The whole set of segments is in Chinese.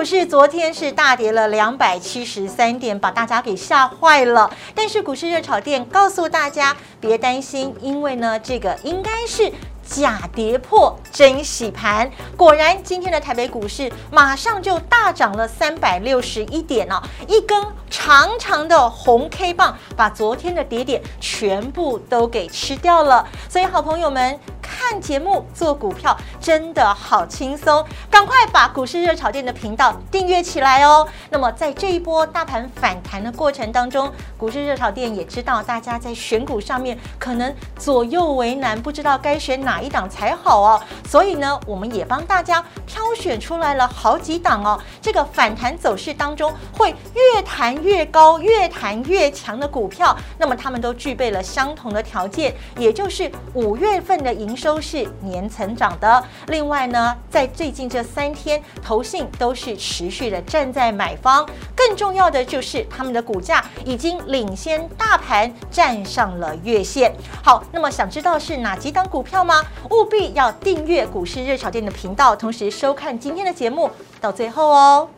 股市昨天是大跌了两百七十三点，把大家给吓坏了。但是股市热炒店告诉大家，别担心，因为呢，这个应该是。假跌破真洗盘，果然今天的台北股市马上就大涨了三百六十一点哦，一根长长的红 K 棒把昨天的跌点全部都给吃掉了。所以，好朋友们看节目做股票真的好轻松，赶快把股市热炒店的频道订阅起来哦。那么，在这一波大盘反弹的过程当中，股市热炒店也知道大家在选股上面可能左右为难，不知道该选哪。一档才好哦，所以呢，我们也帮大家挑选出来了好几档哦。这个反弹走势当中，会越弹越高、越弹越强的股票，那么他们都具备了相同的条件，也就是五月份的营收是年成长的。另外呢，在最近这三天，投信都是持续的站在买方。更重要的就是他们的股价已经领先大盘站上了月线。好，那么想知道是哪几档股票吗？务必要订阅股市热炒店的频道，同时收看今天的节目到最后哦。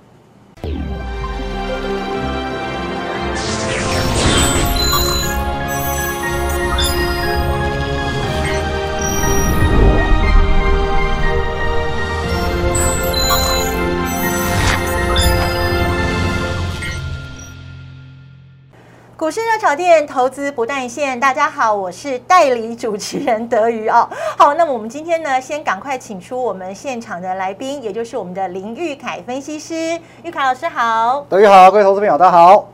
股市热炒店投资不断线，大家好，我是代理主持人德瑜哦。好，那么我们今天呢，先赶快请出我们现场的来宾，也就是我们的林玉凯分析师。玉凯老师好，德瑜好，各位投资朋友大家好。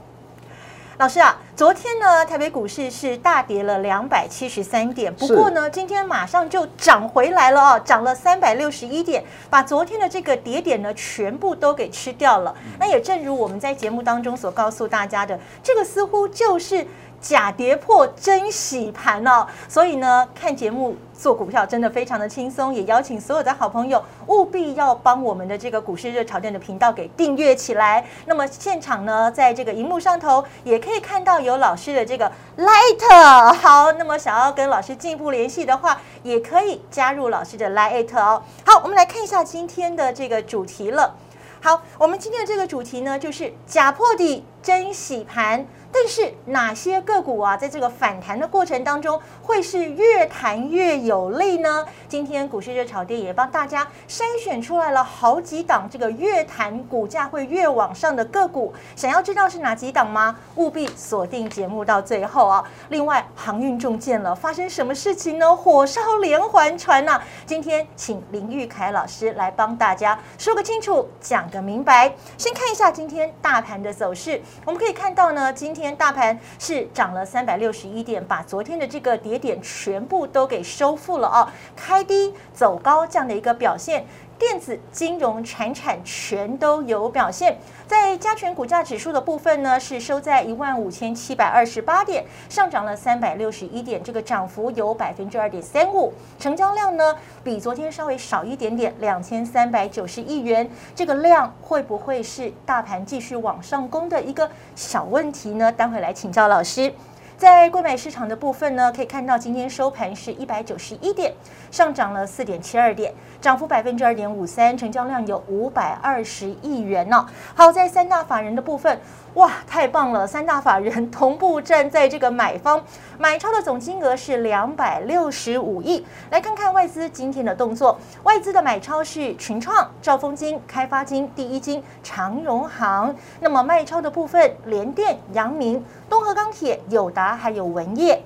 老师啊，昨天呢，台北股市是大跌了两百七十三点，不过呢，今天马上就涨回来了哦，涨了三百六十一点，把昨天的这个跌点呢，全部都给吃掉了。那也正如我们在节目当中所告诉大家的，这个似乎就是。假跌破真洗盘哦，所以呢，看节目做股票真的非常的轻松，也邀请所有的好朋友务必要帮我们的这个股市热炒店的频道给订阅起来。那么现场呢，在这个荧幕上头也可以看到有老师的这个 Light，好，那么想要跟老师进一步联系的话，也可以加入老师的 Light 哦。好，我们来看一下今天的这个主题了。好，我们今天的这个主题呢，就是假破底真洗盘。但是哪些个股啊，在这个反弹的过程当中，会是越弹越有利呢？今天股市热炒店也帮大家筛选出来了好几档这个越弹股价会越往上的个股，想要知道是哪几档吗？务必锁定节目到最后啊！另外，航运中箭了，发生什么事情呢？火烧连环船呐！今天请林玉凯老师来帮大家说个清楚，讲个明白。先看一下今天大盘的走势，我们可以看到呢，今天大盘是涨了三百六十一点，把昨天的这个跌点全部都给收复了哦，开低走高这样的一个表现。电子、金融、产产全都有表现，在加权股价指数的部分呢，是收在一万五千七百二十八点，上涨了三百六十一点，这个涨幅有百分之二点三五。成交量呢，比昨天稍微少一点点，两千三百九十亿元。这个量会不会是大盘继续往上攻的一个小问题呢？待会来请教老师。在购买市场的部分呢，可以看到今天收盘是一百九十一点，上涨了四点七二点，涨幅百分之二点五三，成交量有五百二十亿元呢。好在三大法人的部分。哇，太棒了！三大法人同步站在这个买方，买超的总金额是两百六十五亿。来看看外资今天的动作，外资的买超是群创、兆丰金、开发金、第一金、长荣行。那么卖超的部分，联电、阳明、东河钢铁、友达还有文业。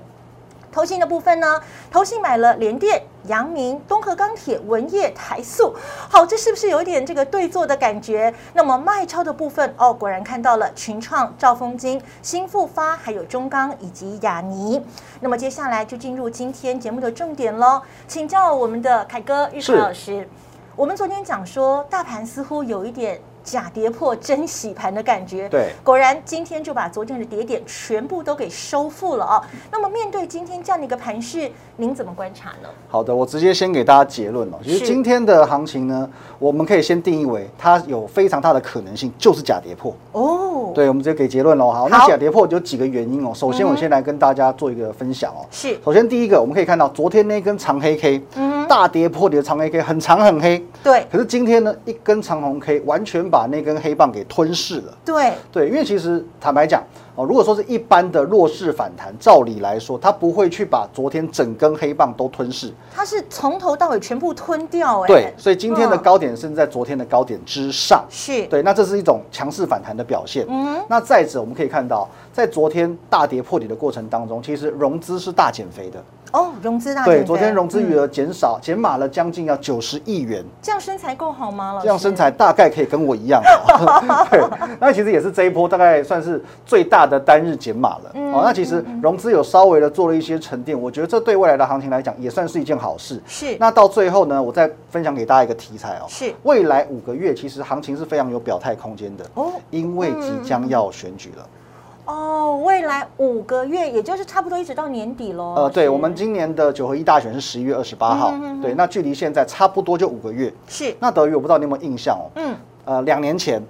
投信的部分呢？投信买了联电、阳明、东河钢铁、文业、台塑。好，这是不是有一点这个对坐的感觉？那么卖超的部分哦，果然看到了群创、兆丰金、新复发，还有中钢以及雅尼。那么接下来就进入今天节目的重点喽，请教我们的凯哥玉凯老师。我们昨天讲说，大盘似乎有一点。假跌破真洗盘的感觉，对，果然今天就把昨天的跌点全部都给收复了哦。那么面对今天这样的一个盘势，您怎么观察呢？好的，我直接先给大家结论了。其实今天的行情呢，我们可以先定义为它有非常大的可能性就是假跌破哦。对，我们直接给结论喽。好，那假跌破有几个原因哦。首先，我先来跟大家做一个分享哦。是，首先第一个，我们可以看到昨天那根长黑 K，嗯，大跌破底的长黑 K 很长很黑，对。可是今天呢，一根长红 K 完全。把那根黑棒给吞噬了。对对，因为其实坦白讲。哦，如果说是一般的弱势反弹，照理来说，它不会去把昨天整根黑棒都吞噬，它是从头到尾全部吞掉，哎，对，所以今天的高点是在昨天的高点之上，是对，那这是一种强势反弹的表现。嗯，那再者我们可以看到，在昨天大跌破底的过程当中，其实融资是大减肥的。哦，融资大对，昨天融资余额减少，减码了将近要九十亿元。这样身材够好吗？这样身材大概可以跟我一样。对，那其实也是这一波大概算是最大的单日减码了。哦，那其实融资有稍微的做了一些沉淀，我觉得这对未来的行情来讲也算是一件好事。是。那到最后呢，我再分享给大家一个题材哦。是。未来五个月其实行情是非常有表态空间的哦，因为即将要选举了。哦，未来五个月，也就是差不多一直到年底喽。呃，对，我们今年的九合一大选是十一月二十八号，对，那距离现在差不多就五个月。是。那德宇，我不知道你有没有印象哦。嗯。呃，两年前，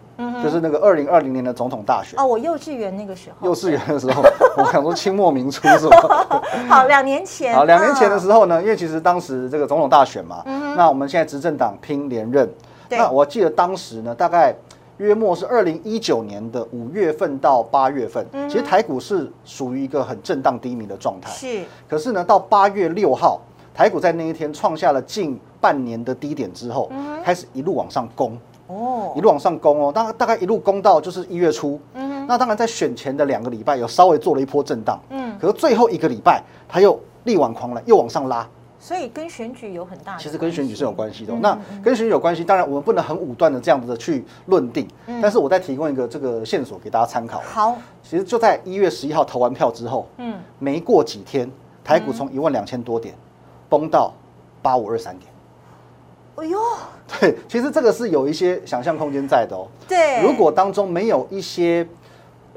就是那个二零二零年的总统大选。哦，我幼稚园那个时候。幼稚园的时候，我想说清末明初是吧？好，两年前。好，两年前的时候呢，因为其实当时这个总统大选嘛，那我们现在执政党拼连任。那我记得当时呢，大概。约莫是二零一九年的五月份到八月份，其实台股是属于一个很震荡低迷的状态。是，可是呢，到八月六号，台股在那一天创下了近半年的低点之后，开始一路往上攻。哦，一路往上攻哦，大大概一路攻到就是一月初。嗯，那当然在选前的两个礼拜有稍微做了一波震荡。嗯，可是最后一个礼拜，它又力挽狂澜，又往上拉。所以跟选举有很大，其实跟选举是有关系的。那跟选举有关系，当然我们不能很武断的这样子的去论定。但是我再提供一个这个线索给大家参考。好，其实就在一月十一号投完票之后，嗯，没过几天，台股从一万两千多点崩到八五二三点。哎呦，对，其实这个是有一些想象空间在的哦。对，如果当中没有一些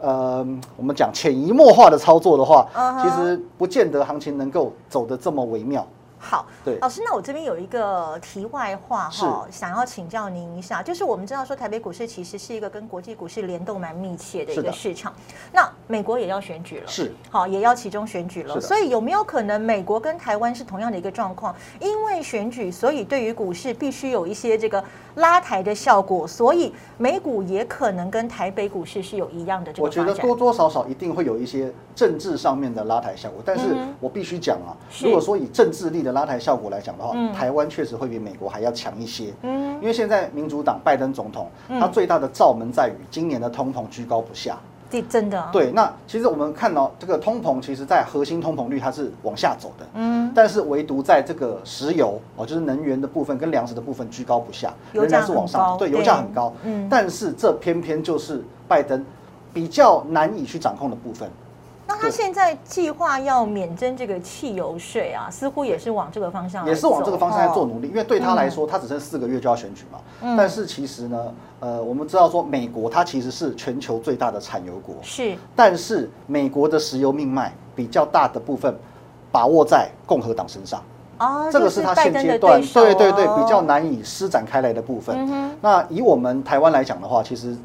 呃，我们讲潜移默化的操作的话，其实不见得行情能够走得这么微妙。好，对，老师，那我这边有一个题外话哈，想要请教您一下，就是我们知道说台北股市其实是一个跟国际股市联动蛮密切的一个市场，那美国也要选举了，是，好，也要其中选举了，所以有没有可能美国跟台湾是同样的一个状况？因为选举，所以对于股市必须有一些这个拉抬的效果，所以美股也可能跟台北股市是有一样的这个我觉得多多少少一定会有一些政治上面的拉抬效果，但是我必须讲啊，如果说以政治力的拉抬效果来讲的话，台湾确实会比美国还要强一些。嗯，因为现在民主党拜登总统，他最大的罩门在于今年的通膨居高不下。这真的。对，那其实我们看到这个通膨，其实在核心通膨率它是往下走的。嗯，但是唯独在这个石油哦，就是能源的部分跟粮食的部分居高不下，仍然是往上。对，油价很高。嗯，但是这偏偏就是拜登比较难以去掌控的部分。那他现在计划要免征这个汽油税啊，似乎也是往这个方向，也是往这个方向在做努力。因为对他来说，他只剩四个月就要选举嘛。但是其实呢，呃，我们知道说，美国它其实是全球最大的产油国，是。但是美国的石油命脉比较大的部分把握在共和党身上哦，这个是他现阶段对对对比较难以施展开来的部分。那以我们台湾来讲的话，其实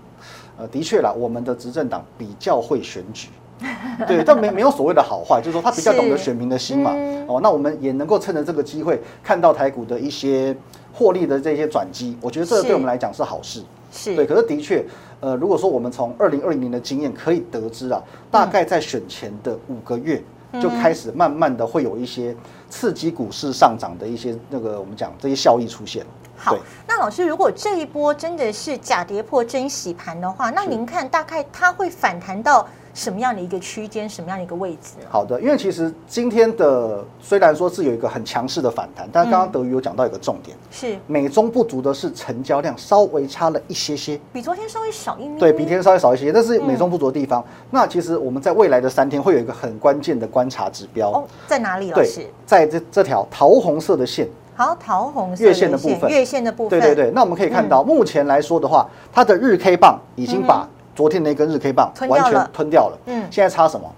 呃，的确啦，我们的执政党比较会选举。对，但没没有所谓的好坏，就是说他比较懂得选民的心嘛。哦，那我们也能够趁着这个机会看到台股的一些获利的这些转机，我觉得这个对我们来讲是好事。是对，可是的确，呃，如果说我们从二零二零年的经验可以得知啊，大概在选前的五个月就开始慢慢的会有一些刺激股市上涨的一些那个我们讲这些效益出现。好，那老师，如果这一波真的是假跌破真洗盘的话，那您看大概它会反弹到？什么样的一个区间，什么样的一个位置？好的，因为其实今天的虽然说是有一个很强势的反弹，但刚刚德宇有讲到一个重点，是美中不足的是成交量稍微差了一些些，比昨天稍微少一点，对比天稍微少一些，但是美中不足的地方，那其实我们在未来的三天会有一个很关键的观察指标哦，在哪里？老师，在这这条桃红色的线，好，桃红月线的部分，月线的部分，对对对，那我们可以看到，目前来说的话，它的日 K 棒已经把。昨天那根日 K 棒完全吞掉了，嗯，现在差什么？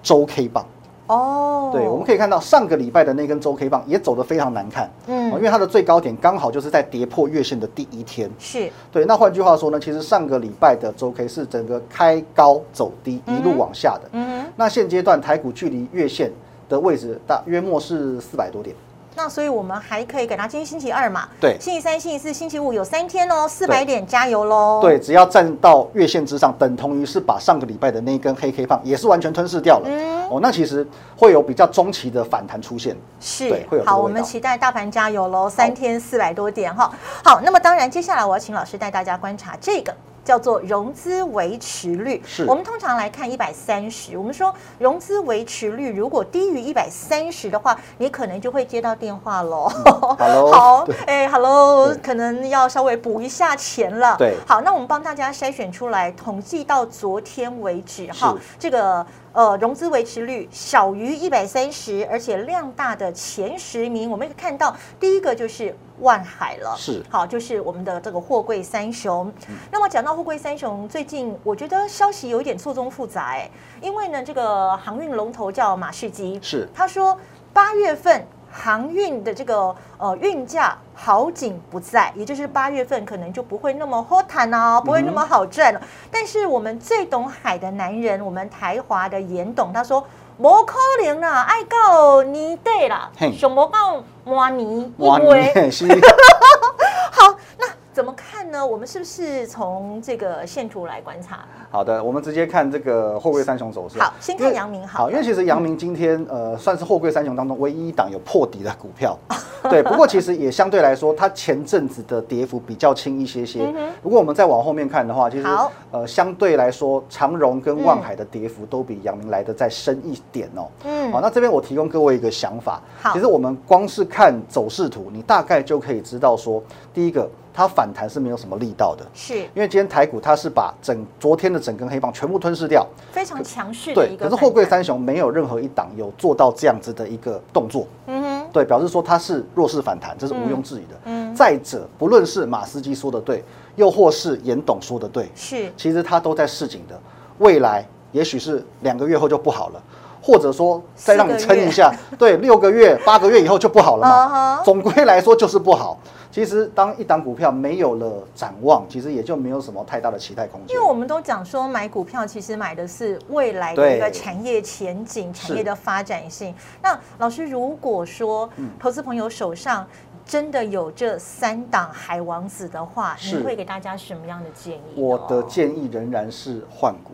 周 K 棒。哦，对，我们可以看到上个礼拜的那根周 K 棒也走得非常难看，嗯，因为它的最高点刚好就是在跌破月线的第一天，是。对。那换句话说呢，其实上个礼拜的周 K 是整个开高走低，一路往下的，嗯，那现阶段台股距离月线的位置大约莫是四百多点。那所以我们还可以给他今天星期二嘛？对，星期三、星期四、星期五有三天哦，四百点加油喽！对，只要站到月线之上，等同于是把上个礼拜的那一根黑 K 棒也是完全吞噬掉了。嗯，哦，那其实会有比较中期的反弹出现。是，会有好，我们期待大盘加油喽！三天四百多点哈。好，那么当然接下来我要请老师带大家观察这个。叫做融资维持率，是我们通常来看一百三十。我们说融资维持率如果低于一百三十的话，你可能就会接到电话喽。Hello，好，哎，Hello，可能要稍微补一下钱了。对，好，那我们帮大家筛选出来，统计到昨天为止，哈，这个。呃，融资维持率小于一百三十，而且量大的前十名，我们可以看到第一个就是万海了，是好，就是我们的这个货柜三雄。那么讲到货柜三雄，最近我觉得消息有一点错综复杂哎，因为呢，这个航运龙头叫马士基，是他说八月份。航运的这个呃运价好景不在，也就是八月份可能就不会那么好谈哦，不会那么好赚了。但是我们最懂海的男人，我们台华的严董他说，摩可能啦，爱告你对啦，什么告摩尼，因为 好那。怎么看呢？我们是不是从这个线图来观察？好的，我们直接看这个货柜三雄走势。好，先看阳明。好，因为其实阳明今天呃算是货柜三雄当中唯一一档有破底的股票。对，不过其实也相对来说，它前阵子的跌幅比较轻一些些。如果我们再往后面看的话，其实呃相对来说，长荣跟万海的跌幅都比阳明来的再深一点哦。嗯。好，那这边我提供各位一个想法。好，其实我们光是看走势图，你大概就可以知道说，第一个。它反弹是没有什么力道的，是。因为今天台股它是把整昨天的整根黑棒全部吞噬掉，非常强势的一个。对，可是货柜三雄没有任何一档有做到这样子的一个动作，嗯哼，对，表示说它是弱势反弹，这是毋庸置疑的。嗯，再者，不论是马斯基说的对，又或是严董说的对，是，其实他都在示警的，未来也许是两个月后就不好了，或者说再让你撑一下，对，六个月、八个月以后就不好了嘛。总归来说就是不好。其实，当一档股票没有了展望，其实也就没有什么太大的期待空间。因为我们都讲说，买股票其实买的是未来的一个产业前景、产业的发展性。那老师，如果说投资朋友手上真的有这三档海王子的话，你会给大家什么样的建议？我的建议仍然是换股，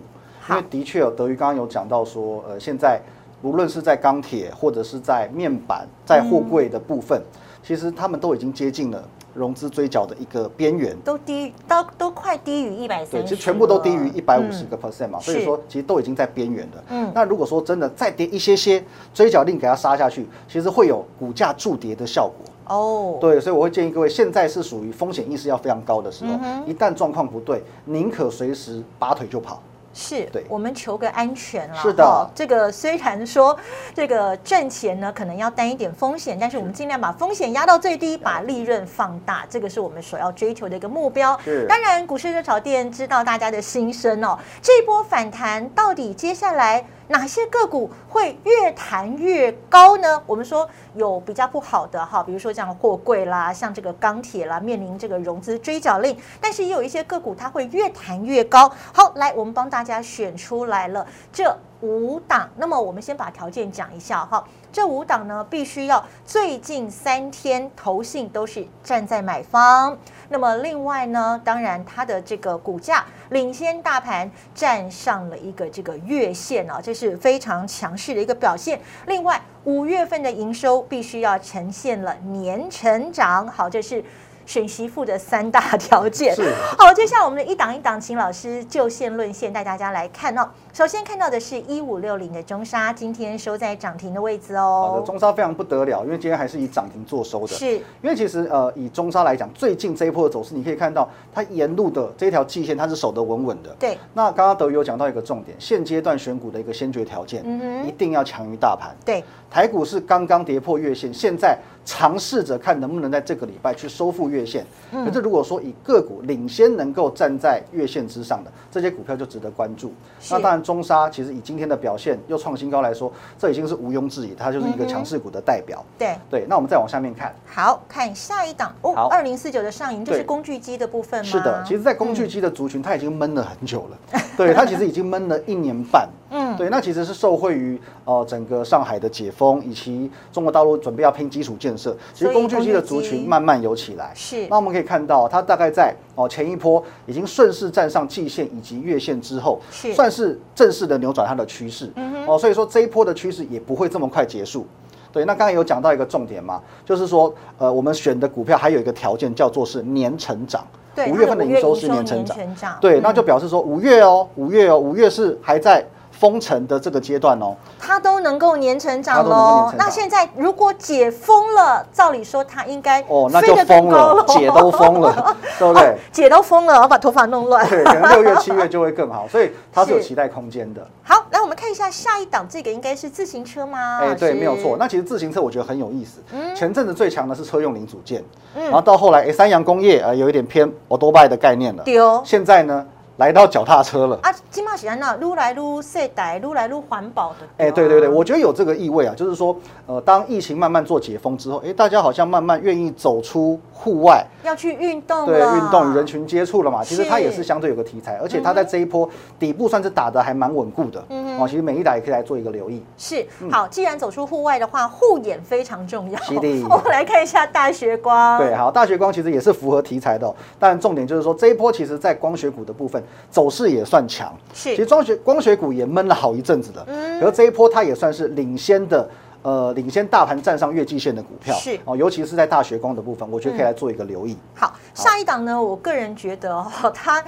因为的确有德瑜刚刚有讲到说，呃，现在无论是在钢铁或者是在面板、在货柜的部分。其实他们都已经接近了融资追缴的一个边缘，都低，都都快低于一百三。对，其实全部都低于一百五十个 percent 嘛，所以说其实都已经在边缘了。嗯，那如果说真的再跌一些些，追缴令给它杀下去，其实会有股价筑跌的效果。哦，对，所以我会建议各位，现在是属于风险意识要非常高的时候，一旦状况不对，宁可随时拔腿就跑。是，我们求个安全了。是的，这个虽然说这个赚钱呢，可能要担一点风险，但是我们尽量把风险压到最低，把利润放大，这个是我们所要追求的一个目标。当然，股市热炒店知道大家的心声哦，这一波反弹到底接下来？哪些个股会越弹越高呢？我们说有比较不好的哈，比如说像货柜啦，像这个钢铁啦，面临这个融资追缴令，但是也有一些个股它会越弹越高。好，来我们帮大家选出来了这五档，那么我们先把条件讲一下哈。这五档呢，必须要最近三天投信都是站在买方。那么另外呢，当然它的这个股价领先大盘，站上了一个这个月线啊，这是非常强势的一个表现。另外五月份的营收必须要呈现了年成长，好，这是。选媳妇的三大条件。好，接下来我们的一档一档，请老师就线论线带大家来看哦。首先看到的是一五六零的中沙，今天收在涨停的位置哦。好的，中沙非常不得了，因为今天还是以涨停做收的。是，因为其实呃，以中沙来讲，最近这一波的走势，你可以看到它沿路的这条季线，它是守得稳稳的。对。那刚刚德宇有讲到一个重点，现阶段选股的一个先决条件，嗯一定要强于大盘。对。台股是刚刚跌破月线，现在。尝试着看能不能在这个礼拜去收复月线。可是如果说以个股领先能够站在月线之上的这些股票就值得关注。那当然中沙其实以今天的表现又创新高来说，这已经是毋庸置疑，它就是一个强势股的代表。对对，那我们再往下面看。好看下一档哦，二零四九的上影就是工具机的部分吗？是的，其实，在工具机的族群，它已经闷了很久了。对，它其实已经闷了一年半。嗯。嗯，对，那其实是受惠于呃整个上海的解封，以及中国大陆准备要拼基础建设，其实工具机的族群慢慢有起来。是，那我们可以看到，它大概在哦前一波已经顺势站上季线以及月线之后，是算是正式的扭转它的趋势。嗯哦，所以说这一波的趋势也不会这么快结束。对，那刚才有讲到一个重点嘛，就是说，呃，我们选的股票还有一个条件叫做是年成长。对，五月份的营收是年成长。对，那就表示说五月哦，五月哦，五月是还在。封城的这个阶段哦，它都能够年成长喽。那现在如果解封了，照理说它应该哦，那就疯了，解都封了，对不对？解都封了，我把头发弄乱。对，可能六月、七月就会更好，所以它是有期待空间的。好，来我们看一下下一档，这个应该是自行车吗？哎，对，没有错。那其实自行车我觉得很有意思。嗯，前阵子最强的是车用零组件，嗯，然后到后来，哎，三洋工业啊有一点偏 o d o b y 的概念了。丢，现在呢？来到脚踏车了啊！金茂喜欢那撸来撸现代，撸来撸环保的。哎，对对对，我觉得有这个意味啊，就是说，呃，当疫情慢慢做解封之后，哎，大家好像慢慢愿意走出户外，要去运动，对，运动与人群接触了嘛。其实它也是相对有个题材，而且它在这一波底部算是打的还蛮稳固的。嗯哦，其实每一打也可以来做一个留意。是，好，既然走出户外的话，护眼非常重要。我们来看一下大学光。对，好，大学光其实也是符合题材的，但重点就是说这一波其实在光学股的部分走势也。算强，是其实光学光学股也闷了好一阵子了，嗯，而这一波它也算是领先的，呃，领先大盘站上月季线的股票，是哦，尤其是在大学光的部分，我觉得可以来做一个留意。好，下一档呢，我个人觉得哦，它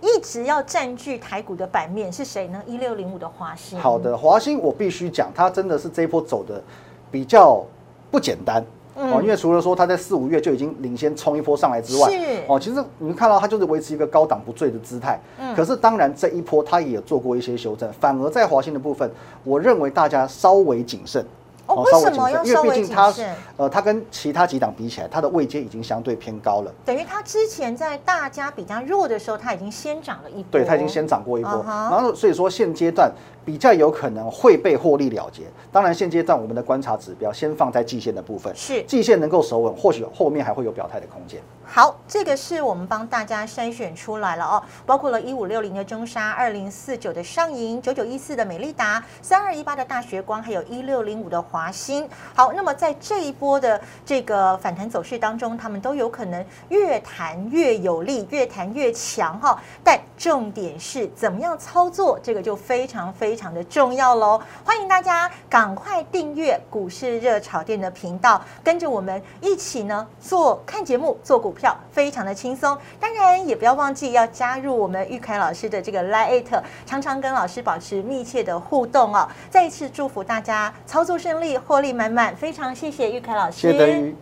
一直要占据台股的版面是谁呢？一六零五的华兴。好的，华兴我必须讲，它真的是这一波走的比较不简单。哦，因为除了说它在四五月就已经领先冲一波上来之外，哦，其实你们看到它就是维持一个高档不坠的姿态。嗯，可是当然这一波它也做过一些修正，反而在华兴的部分，我认为大家稍微谨慎。哦，为什么要因为毕竟它，呃，它跟其他几档比起来，它的位阶已经相对偏高了。等于它之前在大家比较弱的时候，它已经先涨了一波。对，它已经先涨过一波。然后所以说现阶段。比较有可能会被获利了结。当然，现阶段我们的观察指标先放在季线的部分，是季线能够守稳，或许后面还会有表态的空间。好，这个是我们帮大家筛选出来了哦，包括了一五六零的中沙、二零四九的上银、九九一四的美利达、三二一八的大学光，还有一六零五的华兴。好，那么在这一波的这个反弹走势当中，他们都有可能越弹越有力，越弹越强哈。但重点是怎么样操作，这个就非常非。非常的重要喽！欢迎大家赶快订阅股市热炒店的频道，跟着我们一起呢做看节目、做股票，非常的轻松。当然也不要忘记要加入我们玉凯老师的这个 Lite，常常跟老师保持密切的互动哦。再一次祝福大家操作顺利、获利满满，非常谢谢玉凯老师。